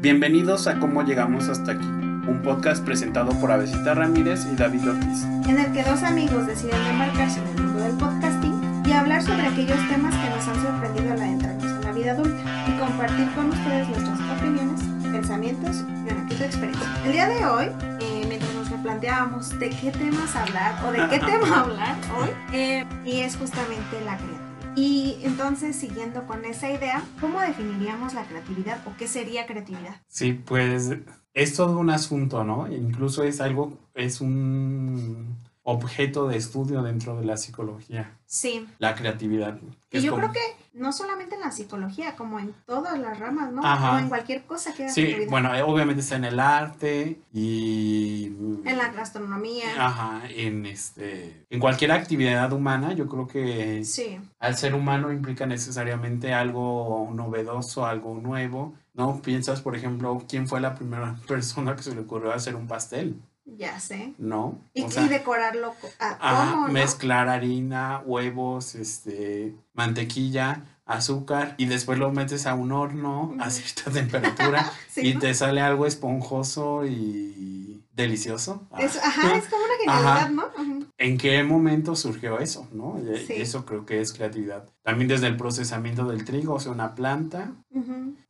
Bienvenidos a Cómo Llegamos Hasta Aquí, un podcast presentado por Avesita Ramírez y David Ortiz. en el que dos amigos deciden embarcarse en el mundo del podcasting y hablar sobre aquellos temas que nos han sorprendido al adentrarnos en la vida adulta y compartir con ustedes nuestras opiniones, pensamientos y una de experiencia. El día de hoy, eh, mientras nos replanteábamos de qué temas hablar o de qué tema hablar hoy, eh, y es justamente la creatividad. Y entonces, siguiendo con esa idea, ¿cómo definiríamos la creatividad o qué sería creatividad? Sí, pues es todo un asunto, ¿no? Incluso es algo, es un objeto de estudio dentro de la psicología, Sí. la creatividad. Y yo como- creo que no solamente en la psicología, como en todas las ramas, ¿no? Ajá. O en cualquier cosa que Sí, bueno, eh, obviamente está en el arte y... En la gastronomía. Ajá, en este... En cualquier actividad humana, yo creo que Sí. al ser humano implica necesariamente algo novedoso, algo nuevo, ¿no? Piensas, por ejemplo, quién fue la primera persona que se le ocurrió hacer un pastel, Ya sé. ¿no? Y, O sea, y decorarlo co- a ajá, cómo, ¿no? mezclar harina, huevos, este, mantequilla, azúcar y después lo metes a un horno a cierta temperatura Sí, y ¿no? te sale algo esponjoso y delicioso. Ah, Es- ajá, es como una genialidad, ¿no? Ujú. ¿En qué momento surgió eso? ¿no? Sí. Eso creo que es creatividad. También desde el procesamiento del trigo, o sea, una planta,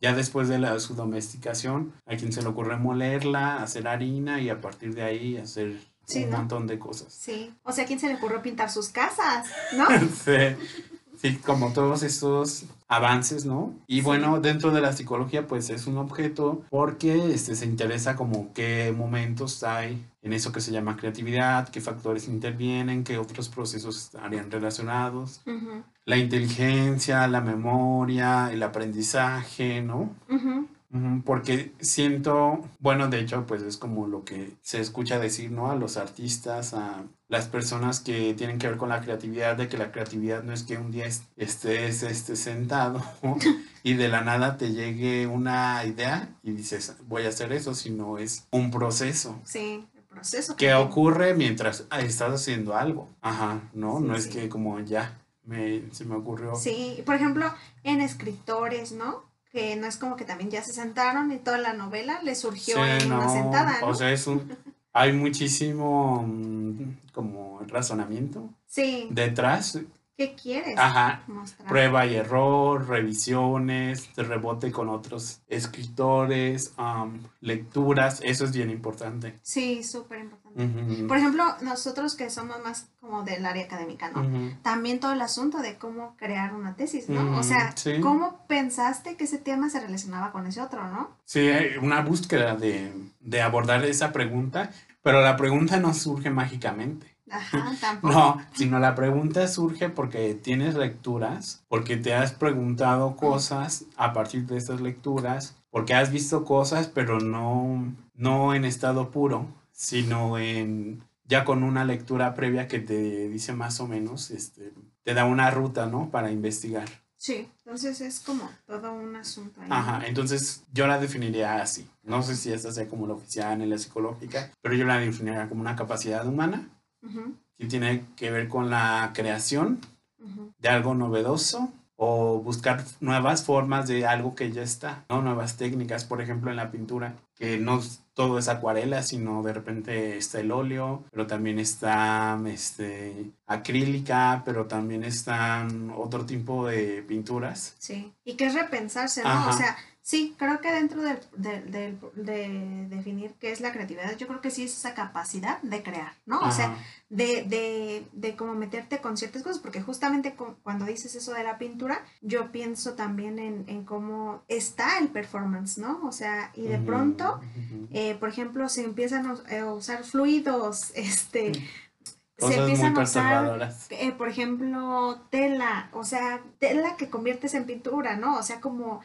ya después de la, su domesticación, a quien se le ocurre molerla, hacer harina y a partir de ahí hacer Sí, un ¿no? montón de cosas. Sí. O sea, ¿a quién se le ocurrió pintar sus casas? ¿No? sí, sí, como todos estos avances, ¿no? Y bueno, dentro de la psicología, pues es un objeto porque este, se interesa como qué momentos hay en eso que se llama creatividad, qué factores intervienen, qué otros procesos estarían relacionados, la inteligencia, la memoria, el aprendizaje, ¿no? Ujú, Porque siento, bueno, de hecho, pues es como lo que se escucha decir, ¿no? A los artistas, a las personas que tienen que ver con la creatividad, de que la creatividad no es que un día est- estés este, sentado y de la nada te llegue una idea y dices, voy a hacer eso, sino es un proceso Sí, el proceso. que ocurre mientras estás haciendo algo. Ajá, ¿no? Sí, no es que como ya me, se me ocurrió. Sí, por ejemplo, en escritores, ¿no? Que no es como que también ya se sentaron y toda la novela le surgió Sí, en una sentada, ¿no? O sea, es un, hay muchísimo mm, como razonamiento sí, detrás. ¿Qué quieres Ajá. mostrar? Prueba y error, revisiones, rebote con otros escritores, am, lecturas, eso es bien importante. Sí, súper importante. Por ejemplo, nosotros que somos más como del área académica, ¿no? También todo el asunto de cómo crear una tesis, ¿no? O sea, sí. ¿cómo pensaste que ese tema se relacionaba con ese otro, no? Sí, una búsqueda de, de abordar esa pregunta, pero la pregunta no surge mágicamente. Ajá, tampoco. No, sino la pregunta surge porque tienes lecturas, porque te has preguntado cosas a partir de estas lecturas, porque has visto cosas, pero no, no en estado puro, sino en ya con una lectura previa que te dice más o menos, este, te da una ruta, ¿no? Para investigar. Sí, entonces es como todo un asunto ahí. Ajá, entonces yo la definiría así. No sé si esta sea como la oficial en la psicológica, pero yo la definiría como una capacidad humana Ujú, que tiene que ver con la creación ujú. de algo novedoso o buscar nuevas formas de algo que ya está, ¿no? Nuevas técnicas, por ejemplo, en la pintura, que no todo es acuarela, sino de repente está el óleo, pero también está este, acrílica, pero también están otro tipo de pinturas. Sí, y que es repensarse, ¿no? Ajá. O sea, sí, creo que dentro del- del- del- de, definir qué es la creatividad, yo creo que sí es esa capacidad de crear, ¿no? O sea, de, de, de como meterte con ciertas cosas, porque justamente cu- cuando dices eso de la pintura, yo pienso también en, en cómo está el performance, ¿no? O sea, y de pronto, eh, por ejemplo, se empiezan a, a usar fluidos, este, se Cosas empiezan a usar eh, por ejemplo, tela, o sea, tela que conviertes en pintura, ¿no? O sea, como,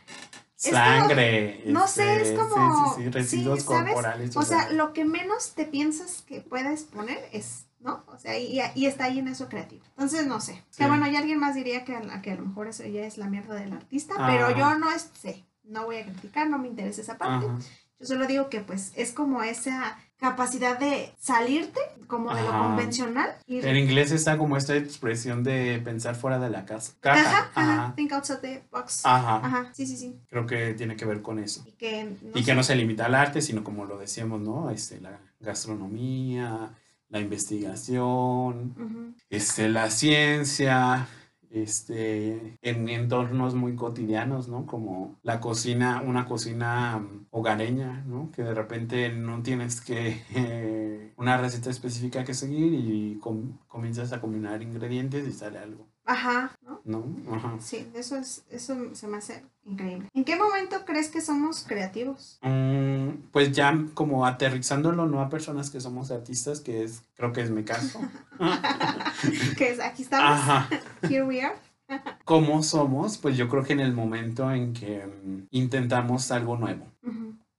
como- Sangre. no sé, este, es como, Sí, sí, sí, residuos sí, corporales. o sea, lo que menos te piensas que puedes poner es, ¿no? O sea, y, y está ahí en eso creativo. Entonces, no sé. Que bueno, y alguien más diría que, a- que a lo mejor eso ya es la mierda del artista, pero yo no es- sé, no voy a criticar, no me interesa esa parte. Ajá. Yo solo digo que pues es como esa capacidad de salirte como de lo Ajá. convencional En inglés está como esta expresión de pensar fuera de la casa. Ajá, Caja. ajá, Ajá. think outside the box. Ajá. Ajá, sí, sí, sí. Creo que tiene que ver con eso. Y que no y que no se limita al arte, sino como lo decíamos, ¿no? Este, la gastronomía, la investigación, Ujú. este, la ciencia, este, en entornos muy cotidianos, ¿no? Como la cocina, una cocina mm, hogareña, ¿no? Que de repente no tienes que eh, una receta específica que seguir y com- comienzas a combinar ingredientes y sale algo, Ajá, ¿no? ¿no? Ajá. Sí, eso es, eso se me hace increíble. ¿En qué momento crees que somos creativos? Mm, pues ya como aterrizándolo, no a personas que somos artistas, que es, creo que es mi caso. Que es, aquí estamos, Ajá. here we are. ¿Cómo somos? Pues yo creo que en el momento en que mm, intentamos algo nuevo,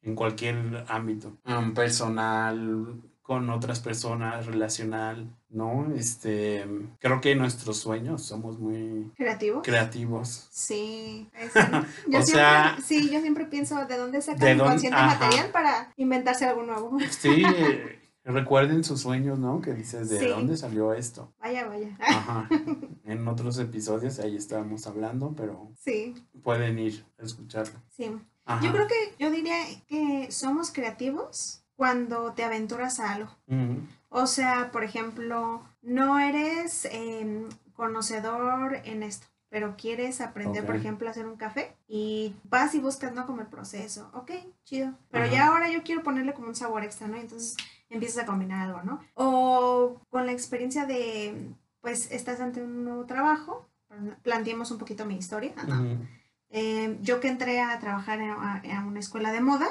en cualquier ámbito, mm, personal, con otras personas, relacional, ¿no? Este, creo que nuestros sueños somos muy ¿Creativos? creativos. Sí, es- yo O siempre, sea- sí, yo siempre pienso de dónde sacan ¿De el consciente Ajá. material para inventarse algo nuevo. Sí, recuerden sus sueños, ¿no? Que dices, ¿de Sí. dónde salió esto? Vaya, vaya. Ajá. En otros episodios ahí estábamos hablando, pero Sí, pueden ir a escucharlo. sí. Ajá. Yo creo que yo diría que somos creativos cuando te aventuras a algo. O sea, por ejemplo, no eres em, conocedor en esto, pero quieres aprender, por ejemplo, a hacer un café y vas y buscas, ¿no? Como el proceso. Ok, chido. Pero ya ahora yo quiero ponerle como un sabor extra, ¿no? Y entonces empiezas a combinar algo, ¿no? O con la experiencia de, pues, estás ante un nuevo trabajo. Planteemos un poquito mi historia. Ujú. Eh, yo que entré a trabajar en- a, a una escuela de moda,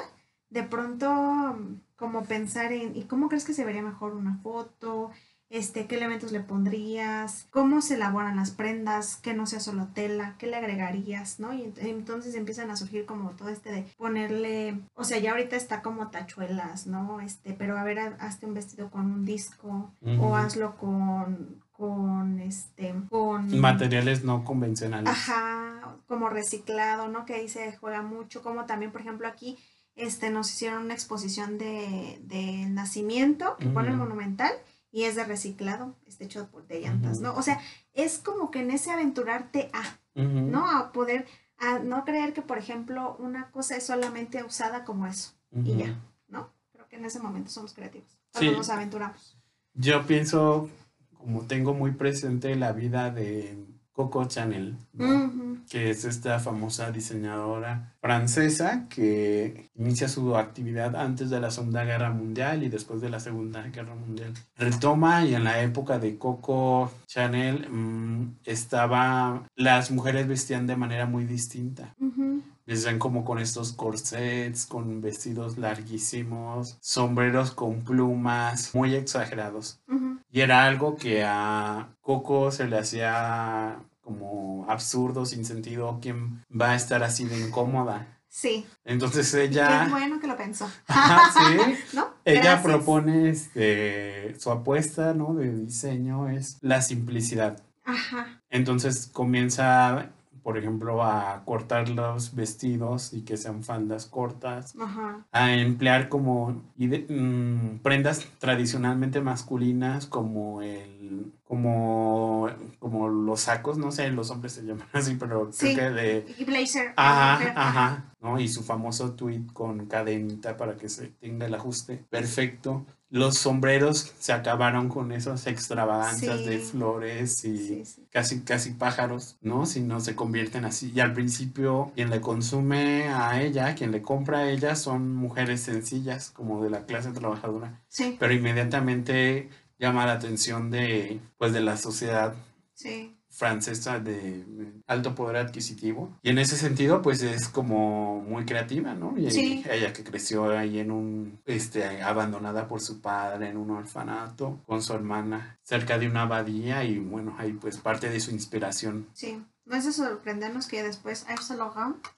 de pronto como pensar en, ¿y cómo crees que se vería mejor una foto? Este, ¿qué elementos le pondrías? ¿Cómo se elaboran las prendas? Que no sea solo tela, ¿qué le agregarías? ¿No? Y ent- entonces empiezan a surgir como todo este de ponerle, o sea, ya ahorita está como tachuelas, ¿no? Este, pero a ver, ha- hazte un vestido con un disco o hazlo con, con, este, con... Materiales no convencionales. Ajá, como reciclado, ¿no? Que ahí se juega mucho, como también, por ejemplo, aquí este, nos hicieron una exposición de, de nacimiento que pone el monumental y es de reciclado, está hecho por- de llantas. ¿no? O sea, es como que en ese aventurarte a. ¿no? A poder, a no creer que, por ejemplo, una cosa es solamente usada como eso, y ya, ¿no? Creo que en ese momento somos creativos, cuando Sí. nos aventuramos. Yo pienso, como tengo muy presente la vida de Coco Chanel, que es esta famosa diseñadora francesa que inicia su actividad antes de la Segunda Guerra Mundial y después de la Segunda Guerra Mundial. Retoma y en la época de Coco Chanel mm, estaba, las mujeres vestían de manera muy distinta. Ujú, Vestían como con estos corsets, con vestidos larguísimos, sombreros con plumas, muy exagerados. Y era algo que a Coco se le hacía como absurdo, sin sentido, ¿quién va a estar así de incómoda? Sí, Entonces qué ella, bueno que lo pensó. Ajá, sí, ¿No? ella Gracias. propone este, su apuesta ¿no? de diseño es la simplicidad. Ajá. Entonces comienza, por ejemplo, a cortar los vestidos y que sean faldas cortas, Ajá. a emplear como mm, prendas tradicionalmente masculinas como el como como los sacos, no sé, los hombres se llaman así, pero Sí. creo que de Y blazer. Ajá, ajá, ¿no? Y su famoso tweet con cadenita para que se tenga el ajuste perfecto. Los sombreros se acabaron con esas extravagancias de flores y Sí, sí. casi, casi pájaros, ¿no? Si no se convierten así. Y al principio, quien le consume a ella, quien le compra a ella, son mujeres sencillas, como de la clase trabajadora. Sí, Pero inmediatamente llama la atención de, pues, de la sociedad sí. Francesa de alto poder adquisitivo. Y en ese sentido, pues es como muy creativa, ¿no? Y Sí. ella que creció ahí en un, este, abandonada por su padre en un orfanato, con su hermana, cerca de una abadía y bueno, ahí pues parte de su inspiración. Sí. No es de sorprendernos que después Yves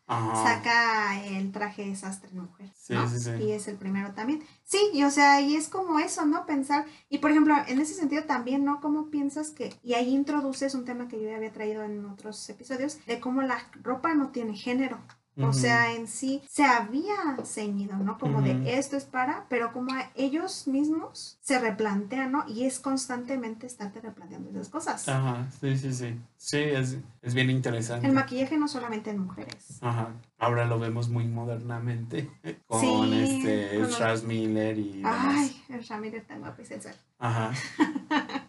Ajá. saca el traje de sastre mujer. Sí, ¿no? sí, sí. Y es el primero también. Sí, y o sea, y es como eso, ¿no? Pensar, y por ejemplo, en ese sentido también, ¿no? ¿Cómo piensas que, y ahí introduces un tema que yo ya había traído en otros episodios, de cómo la ropa no tiene género. O sea, en sí se había ceñido, ¿no? Como de esto es para, pero como a ellos mismos se replantean, ¿no? Y es constantemente estarte replanteando esas cosas. Ajá, sí, sí, sí. Sí, es, es bien interesante. El maquillaje no solamente en mujeres. Ajá. Ahora lo vemos muy modernamente con Sí, este con Miller y demás. Ay, el Ramírez tan guapo y sensual. Ajá.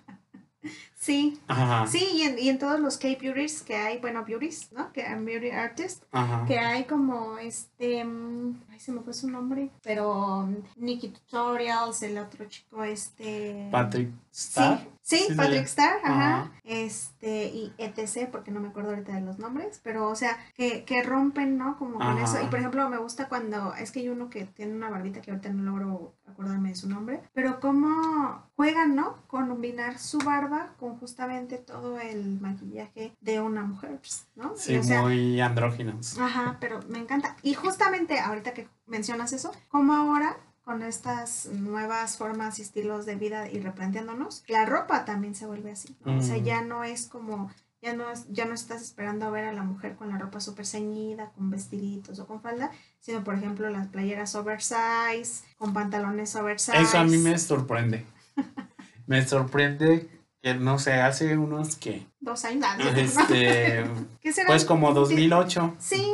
Sí, Ajá. sí, y en, y en todos los K-beauties que hay, bueno, beauties, ¿no? Que hay beauty artists, Ajá. que hay como este, mm, ay, se me fue su nombre, pero mm, Nikki Tutorials, el otro chico, este... Patrick sí, Sí, Patrick sí. Starr, ajá. Este, y etc, porque no me acuerdo ahorita de los nombres, pero o sea, que, que rompen, ¿no? Como con eso. Y por ejemplo, me gusta cuando, es que hay uno que tiene una barbita que ahorita no logro acordarme de su nombre, pero cómo juegan, ¿no? Con combinar su barba con justamente todo el maquillaje de una mujer, ¿no? Y, Sí, o sea, muy andróginos. Ajá, pero me encanta. Y justamente ahorita que mencionas eso, como ahora con estas nuevas formas y estilos de vida y replanteándonos, la ropa también se vuelve así, ¿no? O sea, Mm. ya no es como, ya no, es- ya no estás esperando a ver a la mujer con la ropa súper ceñida, con vestiditos o con falda, sino por ejemplo las playeras oversize, con pantalones oversize. Eso a mí me sorprende. me sorprende que, no sé, hace unos que... Dos años. Este, ¿Qué será? pues como 2008. Sí,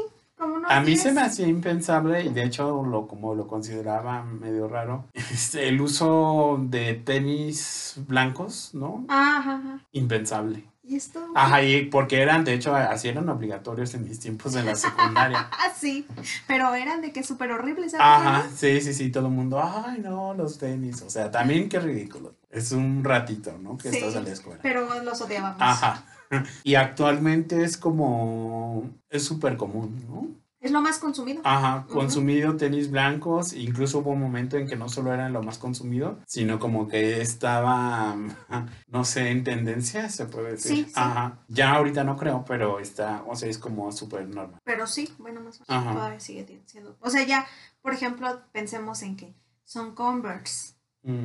A mí se 10. me hacía impensable y de hecho lo como lo consideraba medio raro este, el uso de tenis blancos, ¿no? Ajá, ajá. Impensable. ¿Y esto? Ajá, y porque eran, de hecho, así eran obligatorios en mis tiempos de la secundaria. Ah, sí, pero eran de que súper horribles. Ajá, sí, sí, sí, todo el mundo, ay, no, los tenis. O sea, también qué ridículo. Es un ratito, ¿no? Que Sí. estás en la escuela. Pero los odiábamos. Ajá. Y actualmente es como, es súper común, ¿no? Es lo más consumido. Ajá, consumido tenis blancos, incluso hubo un momento en que no solo eran lo más consumido, sino como que estaba, no sé, en tendencia, se puede decir. Sí, sí. Ajá, ya ahorita no creo, pero está, o sea, es como súper normal. Pero sí, bueno, más o menos todavía sigue siendo. O sea, ya, por ejemplo, pensemos en que son Converse,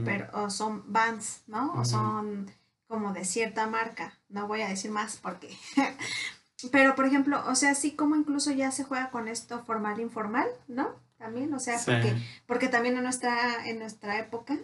pero, o son Vans, ¿no? O son como de cierta marca. No voy a decir más porque. pero, por ejemplo, o sea, sí como incluso ya se juega con esto formal informal, ¿no? También, o sea, sí. porque, porque también en nuestra, en nuestra época,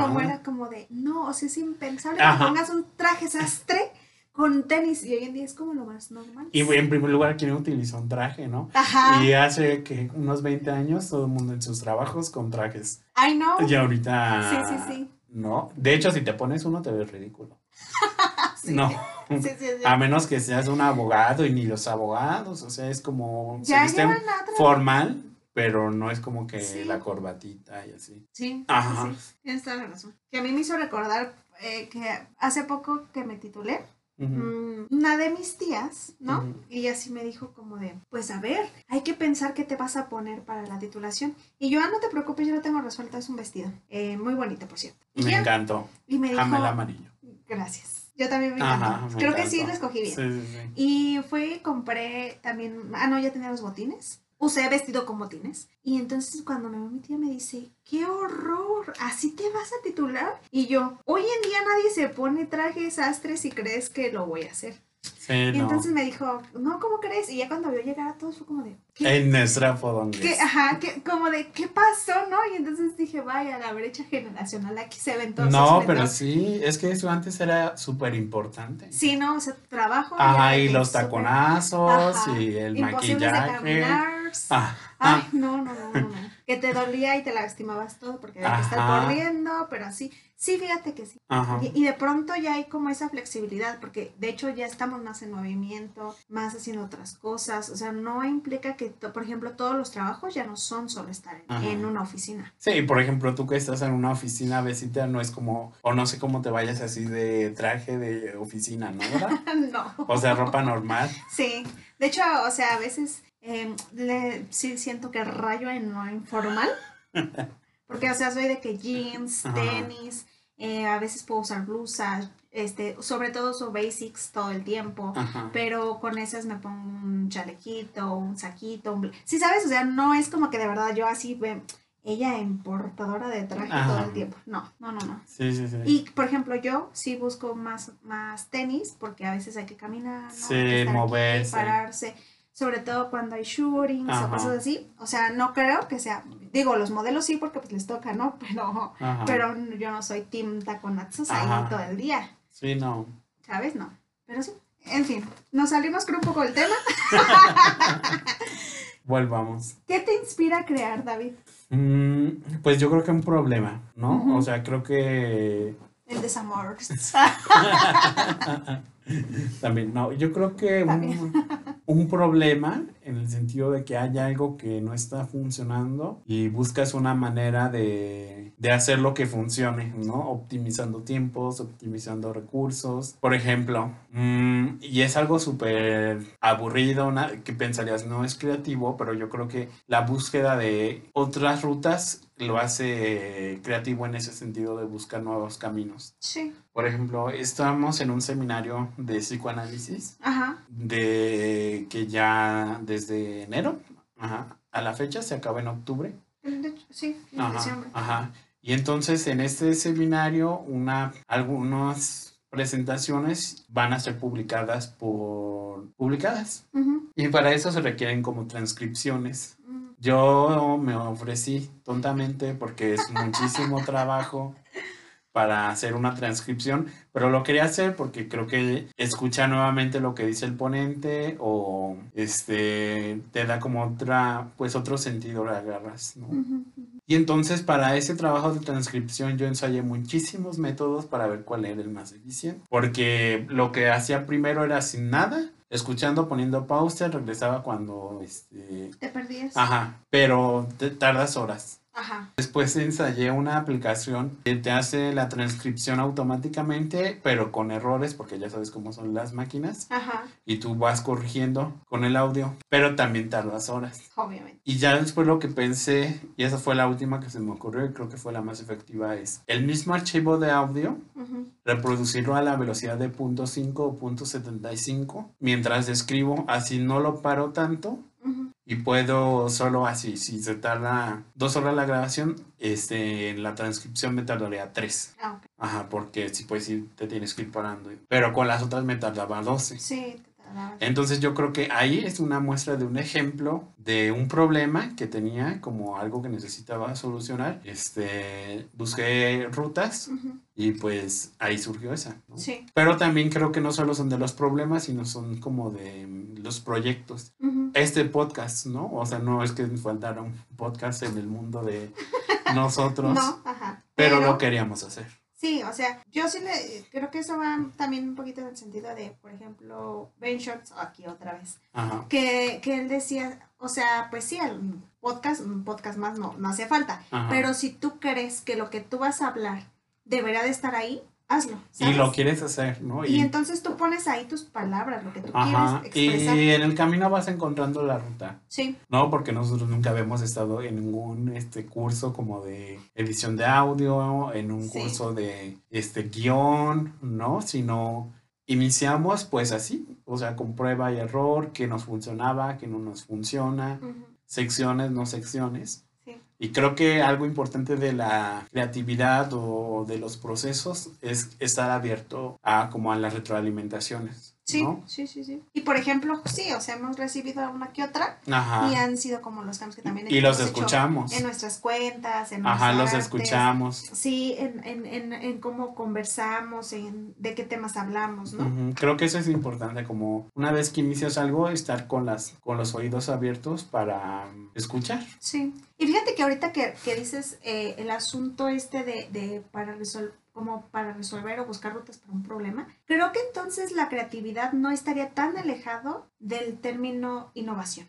como era como de, no, o sea, es impensable Ajá. que pongas un traje sastre con tenis y hoy en día es como lo más normal. Y en primer lugar, ¿quién utiliza un traje, no? Ajá. Y hace que unos 20 años todo el mundo en sus trabajos con trajes. Ay, no. Y ahorita... Sí, sí, sí. No, de hecho, si te pones uno te ves ridículo. Sí. No, Sí, sí, sí. a menos que seas un abogado y ni los abogados, o sea, es como... la otra. formal, pero no es como que la corbatita y así. Sí, Ajá. Tienes toda la razón. Que a mí me hizo recordar eh, que hace poco que me titulé, mm, una de mis tías, ¿no? Y ella sí me dijo como de, pues a ver, hay que pensar qué te vas a poner para la titulación. Y yo, ah, no te preocupes, yo lo tengo resuelto, es un vestido. Eh, muy bonito, por cierto. Y, Me ya, encantó. y me dijo, amarillo. gracias. Yo también me Ajá, encantó. me Creo que sí lo escogí bien. Sí, sí, sí. Y fue compré también, ah, no, ya tenía los botines. Usé vestido con botines. Y entonces cuando me mi tía me dice, ¡qué horror! ¿Así te vas a titular? Y yo, hoy en día nadie se pone trajes sastres y crees que lo voy a hacer. Sí, Y no. entonces me dijo, no, ¿cómo crees? Y ya cuando vio llegar a todos fue como de, ¿qué? En nuestra. ¿Qué? Ajá, ¿qué? como de, ¿qué pasó? ¿No? Y entonces dije, vaya, la brecha generacional aquí se ven todos. No, pero retos". sí, es que eso antes era súper importante. Sí, no, o sea, trabajo. Ajá, y los taconazos Ajá. y el Imposibles de maquillaje. caminar. Ah, Ay, ah, no, no, no, no, no. Que te dolía y te lastimabas todo porque había que estar corriendo, pero así. Sí, fíjate que sí. ajá. Y, y de pronto ya hay como esa flexibilidad, porque de hecho ya estamos más en movimiento, más haciendo otras cosas. O sea, no implica que, to- por ejemplo, todos los trabajos ya no son solo estar en, una oficina. Sí, por ejemplo, tú que estás en una oficina besita, no es como, o no sé cómo te vayas así de traje de oficina, ¿no? ¿Verdad? no. O sea, ropa normal. Sí. De hecho, o sea, a veces eh, le, sí siento que rayo en lo informal. Porque, o sea, soy de que jeans, tenis, eh, a veces puedo usar blusas, este, sobre todo uso basics todo el tiempo. Ajá. Pero con esas me pongo un chalequito, un saquito, un... Sí, ¿sabes? O sea, no es como que de verdad yo así, ella importadora de traje Ajá. todo el tiempo. No, no, no, no. Sí, sí, sí. Y, por ejemplo, yo sí busco más, más tenis porque a veces hay que caminar, ¿no? Sí, Hay que estar aquí, moverse. pararse. Sobre todo cuando hay shootings Ajá. o cosas así. O sea, no creo que sea, digo, los modelos sí porque pues les toca, ¿no? Pero, Ajá. pero yo no soy team taconazos ahí todo el día, Sí, no. ¿sabes? No, pero sí. En fin, nos salimos con un poco del tema. Volvamos. ¿Qué te inspira a crear, David? Mm, pues yo creo que un problema, ¿no? O sea, creo que El desamor. también, no, yo creo que un, un problema en el sentido de que hay algo que no está funcionando y buscas una manera de, de hacer lo que funcione, ¿no? Optimizando tiempos, optimizando recursos. Por ejemplo, mm, y es algo súper aburrido, na- que pensarías no es creativo, pero yo creo que la búsqueda de otras rutas lo hace creativo en ese sentido de buscar nuevos caminos. Sí. Por ejemplo, estamos en un seminario de psicoanálisis Ajá. de que ya desde enero ajá, a la fecha se acaba en octubre. De hecho, sí, en Ajá, diciembre. ajá. Y entonces en este seminario una, algunas presentaciones van a ser publicadas por publicadas y para eso se requieren como transcripciones. Yo me ofrecí tontamente porque es muchísimo trabajo para hacer una transcripción, pero lo quería hacer porque creo que escucha nuevamente lo que dice el ponente o este te da como otra pues otro sentido le agarras, ¿no? Ujú. Y entonces para ese trabajo de transcripción yo ensayé muchísimos métodos para ver cuál era el más eficiente, porque lo que hacía primero era sin nada, escuchando, poniendo pausa, regresaba cuando este ¿Te perdías? Ajá, pero te tardas horas. Ajá. Después ensayé una aplicación que te hace la transcripción automáticamente, pero con errores, porque ya sabes cómo son las máquinas, Ajá. y tú vas corrigiendo con el audio, pero también tardas horas. Obviamente. Y ya después lo que pensé, y esa fue la última que se me ocurrió y creo que fue la más efectiva, es el mismo archivo de audio, Ujú. reproducirlo a la velocidad de .5 o .75 mientras escribo, así no lo paro tanto. Y puedo solo así, si se tarda dos horas la grabación, este, la transcripción me tardaría tres. Ah, ok. Ajá, porque si pues sí te tienes que ir parando. Pero con las otras me tardaba 12. Sí. Entonces yo creo que ahí es una muestra de un ejemplo de un problema que tenía como algo que necesitaba solucionar. Este, busqué rutas Ujú. y pues ahí surgió esa. ¿no? Sí. Pero también creo que no solo son de los problemas, sino son como de mm, los proyectos Ujú. este podcast, ¿no? O sea, no es que faltara un podcast en el mundo de nosotros, No, ajá. pero lo queríamos hacer. Sí, o sea, yo sí le creo que eso va también un poquito en el sentido de, por ejemplo, Ben Shorts, aquí otra vez, Ajá. que, que él decía, o sea, pues sí, el podcast, un podcast más no, no hace falta, Ajá. pero si tú crees que lo que tú vas a hablar deberá de estar ahí, hazlo. y ¿sabes? lo quieres hacer, ¿no? Y entonces tú pones ahí tus palabras, lo que tú Ajá. quieres expresar. Y en el camino vas encontrando la ruta, Sí, ¿no? Porque nosotros nunca habíamos estado en ningún este curso como de edición de audio, en un Sí. curso de este guion, ¿no? Sino iniciamos pues así, o sea, con prueba y error, que nos funcionaba, que no nos funciona, ujú, secciones, no secciones. Y creo que algo importante de la creatividad o de los procesos es estar abierto a como a las retroalimentaciones. Sí, ¿no? sí, sí, sí. Y por ejemplo, sí, o sea, hemos recibido una que otra y Ajá. han sido como los cambios que también Y los escuchamos. en nuestras cuentas, en Ajá, los artes. escuchamos. Sí, en, en, en, en cómo conversamos, en de qué temas hablamos, ¿no? Creo que eso es importante, como una vez que inicias algo, estar con, las, con los oídos abiertos para mm, escuchar. Sí. Y fíjate que ahorita que, que dices eh, el asunto este de, de para resolver como para resolver o buscar rutas para un problema, creo que entonces la creatividad no estaría tan alejado del término innovación.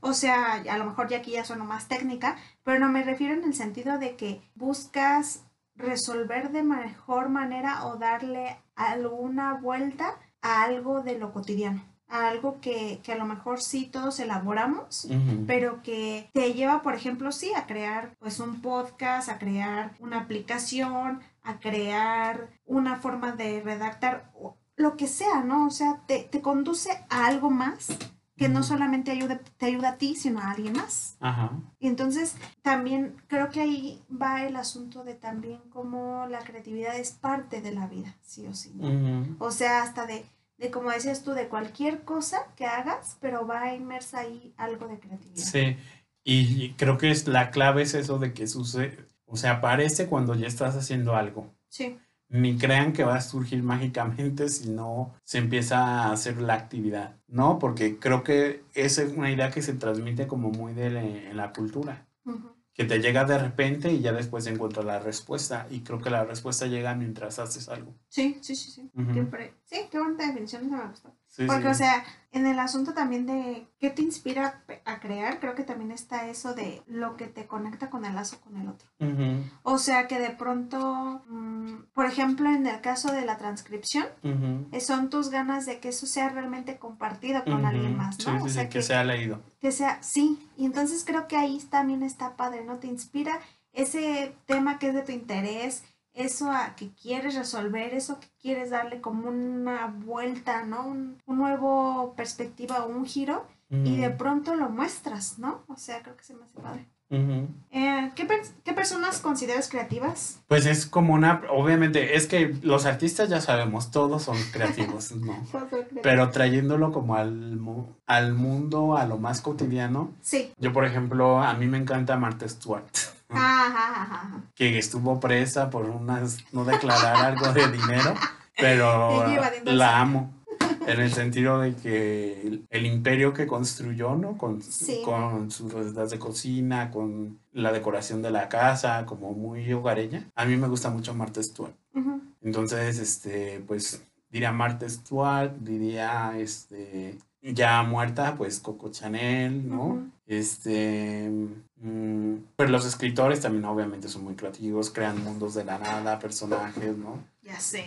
O sea, a lo mejor ya aquí ya suena más técnica, pero no me refiero en el sentido de que buscas resolver de mejor manera o darle alguna vuelta a algo de lo cotidiano, a algo que, que a lo mejor sí todos elaboramos, pero que te lleva, por ejemplo, sí, a crear pues un podcast, a crear una aplicación, a crear una forma de redactar, lo que sea, ¿no? O sea, te, te conduce a algo más que no solamente ayuda, te ayuda a ti, sino a alguien más. Ajá. Y entonces también creo que ahí va el asunto de también cómo la creatividad es parte de la vida, sí o sí. O sea, hasta de de como decías tú, de cualquier cosa que hagas, pero va inmersa ahí algo de creatividad. Sí, y creo que es la clave es eso de que sucede, o sea, aparece cuando ya estás haciendo algo. Sí. Ni crean que va a surgir mágicamente si no se empieza a hacer la actividad, ¿no? Porque creo que esa es una idea que se transmite como muy de la- en la cultura, que te llega de repente y ya después encuentras la respuesta y creo que la respuesta llega mientras haces algo. Sí, sí, sí, sí. Ujú. Qué pre- sí, qué bonita definición, esa me gustó. Sí, Porque, sí. o sea, en el asunto también de qué te inspira a crear, creo que también está eso de lo que te conecta con el lazo con el otro. O sea, que de pronto, mm, por ejemplo, en el caso de la transcripción, eh, son tus ganas de que eso sea realmente compartido con alguien más, ¿no? sí, o sí, sea, que se ha leído. que sea, sí, y entonces creo que ahí también está padre, ¿no? Te inspira ese tema que es de tu interés, eso a que quieres resolver, eso que quieres darle como una vuelta, ¿no? Un, un nuevo perspectiva o un giro, y de pronto lo muestras, ¿no? O sea, creo que se me hace padre. Eh, ¿qué, ¿Qué personas consideras creativas? Pues es como una, obviamente, es que los artistas ya sabemos, todos son creativos, ¿no? Pero trayéndolo como al, mu- al mundo, a lo más cotidiano. Sí. Yo, por ejemplo, a mí me encanta Martha Stewart. Que estuvo presa por unas, no declarar algo de dinero, pero la amo. En el sentido de que el, el imperio que construyó, ¿no? Con, Sí. con sus recetas de cocina, con la decoración de la casa, como muy hogareña. A mí me gusta mucho Martha Stewart. Ujú. Entonces, este, pues diría Martha Stewart, diría, este, ya muerta, pues Coco Chanel, ¿no? Este, mm, pero los escritores también obviamente son muy creativos, crean mundos de la nada, personajes, ¿no? Ya sé.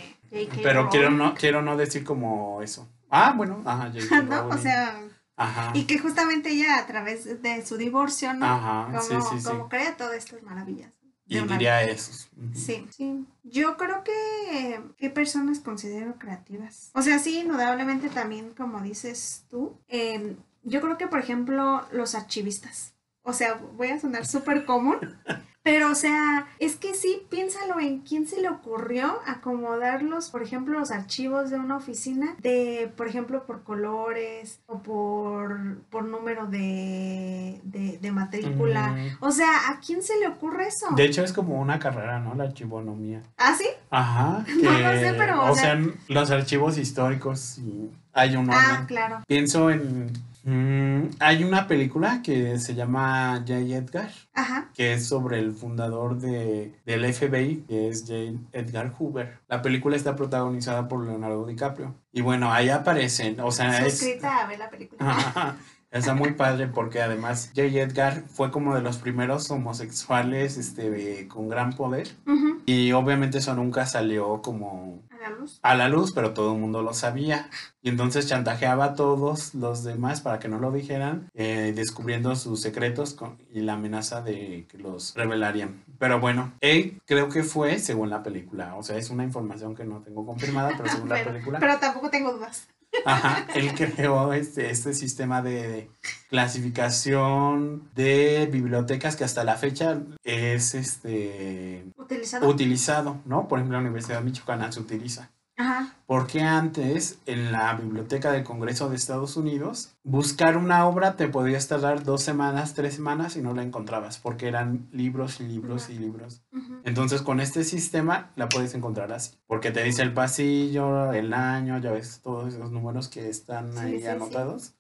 Pero quiero no, quiero no decir como eso. Ah, bueno, ajá. ¿No? O sea, Ajá. y que justamente ella a través de su divorcio, ¿no? Ajá, como, sí, sí, sí. como crea todas estas maravillas. Y diría. Ujú. Sí, sí. Yo creo que qué personas considero creativas. O sea, sí, indudablemente también, como dices tú, eh, yo creo que, por ejemplo, los archivistas. O sea, voy a sonar súper común, pero, o sea, es que sí, piénsalo en quién se le ocurrió acomodarlos, por ejemplo, los archivos de una oficina, de, por ejemplo, por colores o por, por número de, de, de matrícula. Ujú. O sea, ¿a quién se le ocurre eso? De hecho, es como una carrera, ¿no? La archivonomía. ¿Ah, sí? Ajá. No, que, no sé, pero, o O sea- sea, los archivos históricos y hay un Ah, orden. claro. Pienso en. Mm, hay una película que se llama J. Edgar, Ajá. que es sobre el fundador de, del FBI, que es J. Edgar Hoover. La película está protagonizada por Leonardo DiCaprio. Y bueno, ahí aparecen, o sea, es. Suscrita a ver la película. Está muy padre porque además J. Edgar fue como de los primeros homosexuales este, con gran poder. Ujú. Y obviamente eso nunca salió como A la luz. a la luz, pero todo el mundo lo sabía. Y entonces chantajeaba a todos los demás para que no lo dijeran, eh, descubriendo sus secretos con- y la amenaza de que los revelarían. Pero bueno, él creo que fue según la película. O sea, es una información que no tengo confirmada, pero según la película. pero tampoco tengo dudas. Ajá, él creó este, este sistema de clasificación de bibliotecas que hasta la fecha es este Utilizado. utilizado, ¿no? Por ejemplo, la Universidad Michoacana se utiliza. Ajá. Porque antes, en la biblioteca del Congreso de Estados Unidos, buscar una obra te podías tardar dos semanas, tres semanas y no la encontrabas, porque eran libros y libros y libros. Entonces, con este sistema la puedes encontrar así, porque te dice el pasillo, el año, ya ves, todos esos números que están Sí, ahí sí, anotados,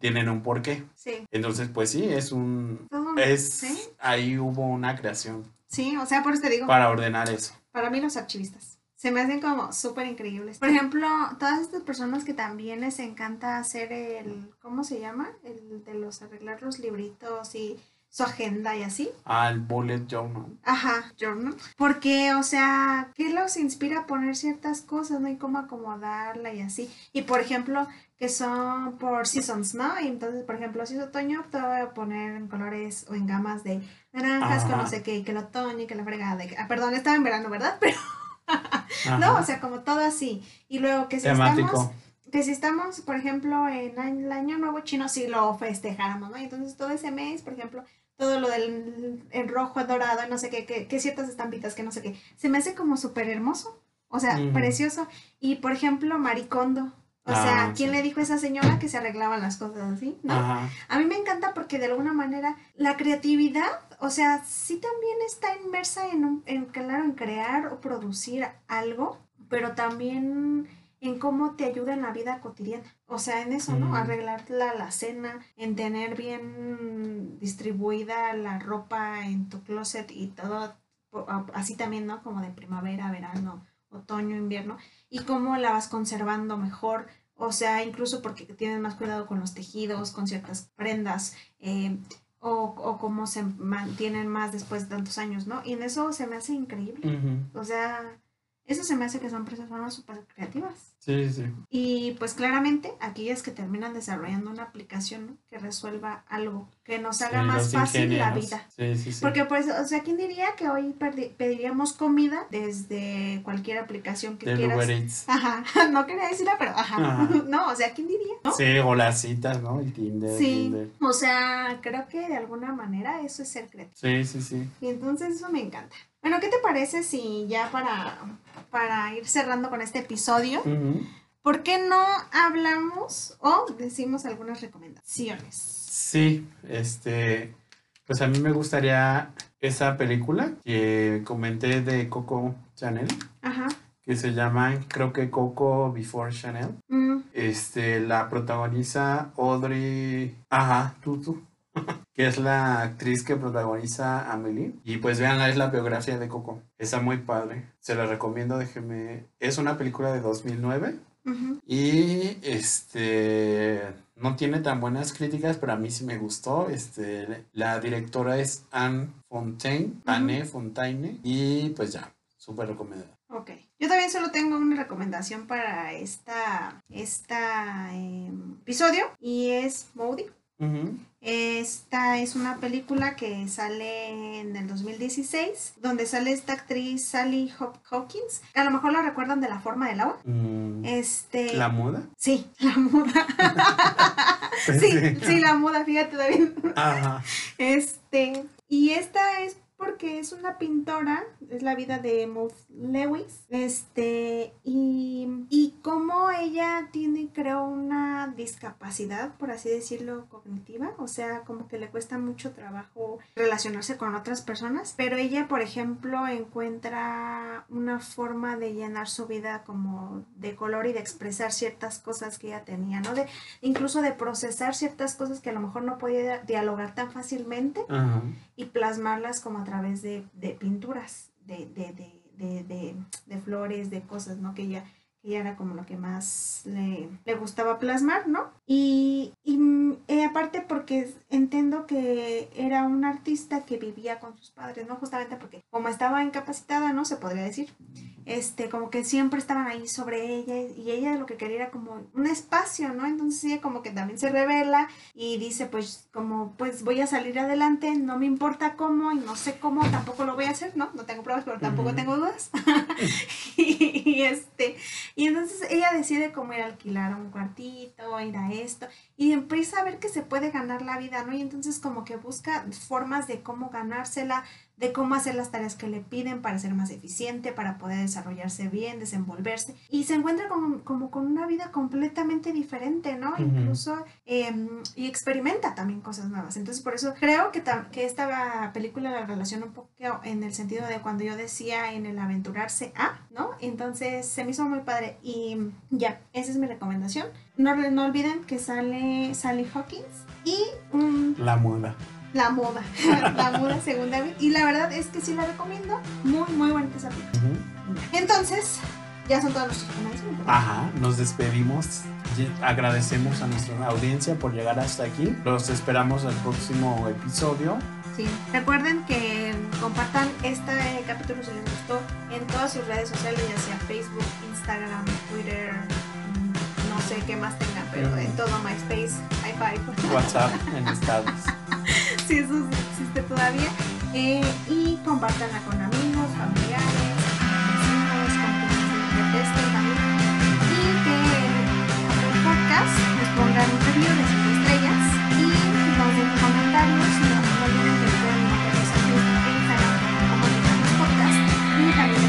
tienen un porqué. Sí. Entonces, pues sí, es un... Es, ¿Sí? ahí hubo una creación Sí, o sea, por eso te digo, para ordenar eso. para mí los archivistas se me hacen como súper increíbles. Por ejemplo, todas estas personas que también les encanta hacer el, ¿cómo se llama? El de los arreglar los libritos y su agenda y así. Al bullet journal. Ajá, journal. Porque, o sea, ¿qué los inspira a poner ciertas cosas, no? Y cómo acomodarla y así. Y, por ejemplo, que son por seasons, ¿no? Y entonces, por ejemplo, si es otoño, te voy a poner en colores o en gamas de naranjas con no sé qué, y que el otoño y que la fregada. y que- ah, perdón, estaba en verano, ¿verdad? Pero, no, o sea, como todo así. Y luego que si Temático. estamos que si estamos, por ejemplo, en el año nuevo chino, sí lo festejáramos, ¿no? Y entonces todo ese mes, por ejemplo, todo lo del el rojo, el dorado, no sé qué, que, que ciertas estampitas, que no sé qué, se me hace como súper hermoso, o sea, precioso. Y por ejemplo, Maricondo, O sea, Ah, ¿quién sí. le dijo a esa señora que se arreglaban las cosas así? ¿No? Ajá. A mí me encanta porque de alguna manera la creatividad, o sea, sí también está inmersa en, un, en claro, en crear o producir algo, pero también en cómo te ayuda en la vida cotidiana. O sea, en eso, ¿no? Mm. Arreglar la, la cena, en tener bien distribuida la ropa en tu closet y todo, así también, ¿no? Como de primavera, verano, otoño, invierno, y cómo la vas conservando mejor. O sea, incluso porque tienes más cuidado con los tejidos, con ciertas prendas, eh, o, o cómo se mantienen más después de tantos años, ¿no? Y en eso se me hace increíble. O sea, eso se me hace que son personas súper creativas. Sí, sí. Y pues claramente aquellas que terminan desarrollando una aplicación ¿no? que resuelva algo, que nos haga Sí, más fácil la vida. Sí, sí, sí. Porque pues, o sea, ¿quién diría que hoy pediríamos comida desde cualquier aplicación que quieras? Uber Eats. Ajá, no quería decirla, pero ajá. Ajá. No, o sea, ¿quién diría? ¿No? Sí, o las citas, ¿no? Y Tinder. Sí, Tinder. o sea, creo que de alguna manera eso es ser creativo. Sí, sí, sí. Y entonces eso me encanta. Bueno, ¿qué te parece si ya para, para ir cerrando con este episodio. ¿por qué no hablamos o decimos algunas recomendaciones? Sí, este, pues a mí me gustaría esa película que comenté de Coco Chanel, Ajá. que se llama, creo que Coco Before Chanel. Mm, Este, la protagoniza Audrey, ajá, Tutu, que es la actriz que protagoniza a Amelie. Y pues veanla, es la biografía de Coco. Está muy padre. Se la recomiendo, déjeme. Es una película de 2009. ujú. Y este no tiene tan buenas críticas, pero a mí sí me gustó. Este, la directora es Anne Fontaine, Anne Fontaine, y pues ya, súper recomendada. Ok. Yo también solo tengo una recomendación para esta, esta em, episodio y es Moody. Esta es una película que sale en el 2016, donde sale esta actriz Sally Hop- Hawkins. A lo mejor la recuerdan de La forma del agua. Mm, Este. ¿La muda? Sí, la muda. sí, sí, la muda, fíjate, David. Ajá. Este, y esta es porque es una pintora, es la vida de Maud Lewis, este, y, y como ella tiene, creo, una discapacidad, por así decirlo, cognitiva, o sea, como que le cuesta mucho trabajo relacionarse con otras personas, pero ella, por ejemplo, encuentra una forma de llenar su vida como de color y de expresar ciertas cosas que ella tenía, ¿no? De, incluso de procesar ciertas cosas que a lo mejor no podía dialogar tan fácilmente y plasmarlas como a través de, de pinturas, de, de, de, flores, de cosas, ¿no? Que ella, era como lo que más le gustaba plasmar, ¿no? Y, y, mm, eh, aparte porque entiendo que era una artista que vivía con sus padres, ¿no? Justamente porque como estaba incapacitada, ¿no? Se podría decir. Este, como que siempre estaban ahí sobre ella y ella lo que quería era como un espacio, ¿no? Entonces ella como que también se revela y dice pues como pues voy a salir adelante, no me importa cómo y no sé cómo, tampoco lo voy a hacer, ¿no? No tengo pruebas, pero tampoco Ujú. tengo dudas. y, y, este, y entonces ella decide cómo ir a alquilar un cuartito, ir a esto y empieza a ver que se puede ganar la vida, ¿no? Y entonces como que busca formas de cómo ganársela, de cómo hacer las tareas que le piden para ser más eficiente, para poder desarrollarse bien, desenvolverse. Y se encuentra como, como con una vida completamente diferente, ¿no? Incluso, em, y experimenta también cosas nuevas. Entonces, por eso creo que, que esta película la relaciona un poco en el sentido de cuando yo decía en el aventurarse a, ¿no? Entonces, se me hizo muy padre. Y ya, esa es mi recomendación. No, no olviden que sale Sally Hawkins y La muda. La moda, la moda segunda vez. Y la verdad es que sí la recomiendo. Muy, muy bonita esa película. Entonces, ya son todos nuestros. ¿verdad? Ajá, nos despedimos. Agradecemos a nuestra audiencia por llegar hasta aquí. Los esperamos al próximo episodio. Sí. Recuerden que compartan este capítulo si les gustó en todas sus redes sociales, ya sea Facebook, Instagram, Twitter, mm, no sé qué más tengan, pero en todo MySpace, High Five. WhatsApp en estados. si eso existe todavía, eh, y compártanla con amigos, familiares, vecinos, con quienes detesten también, y que en el podcast nos pongan un review de estrellas y nos den comentarios, no, no olviden que pueden encontrarnos en Instagram, como Podcast, y también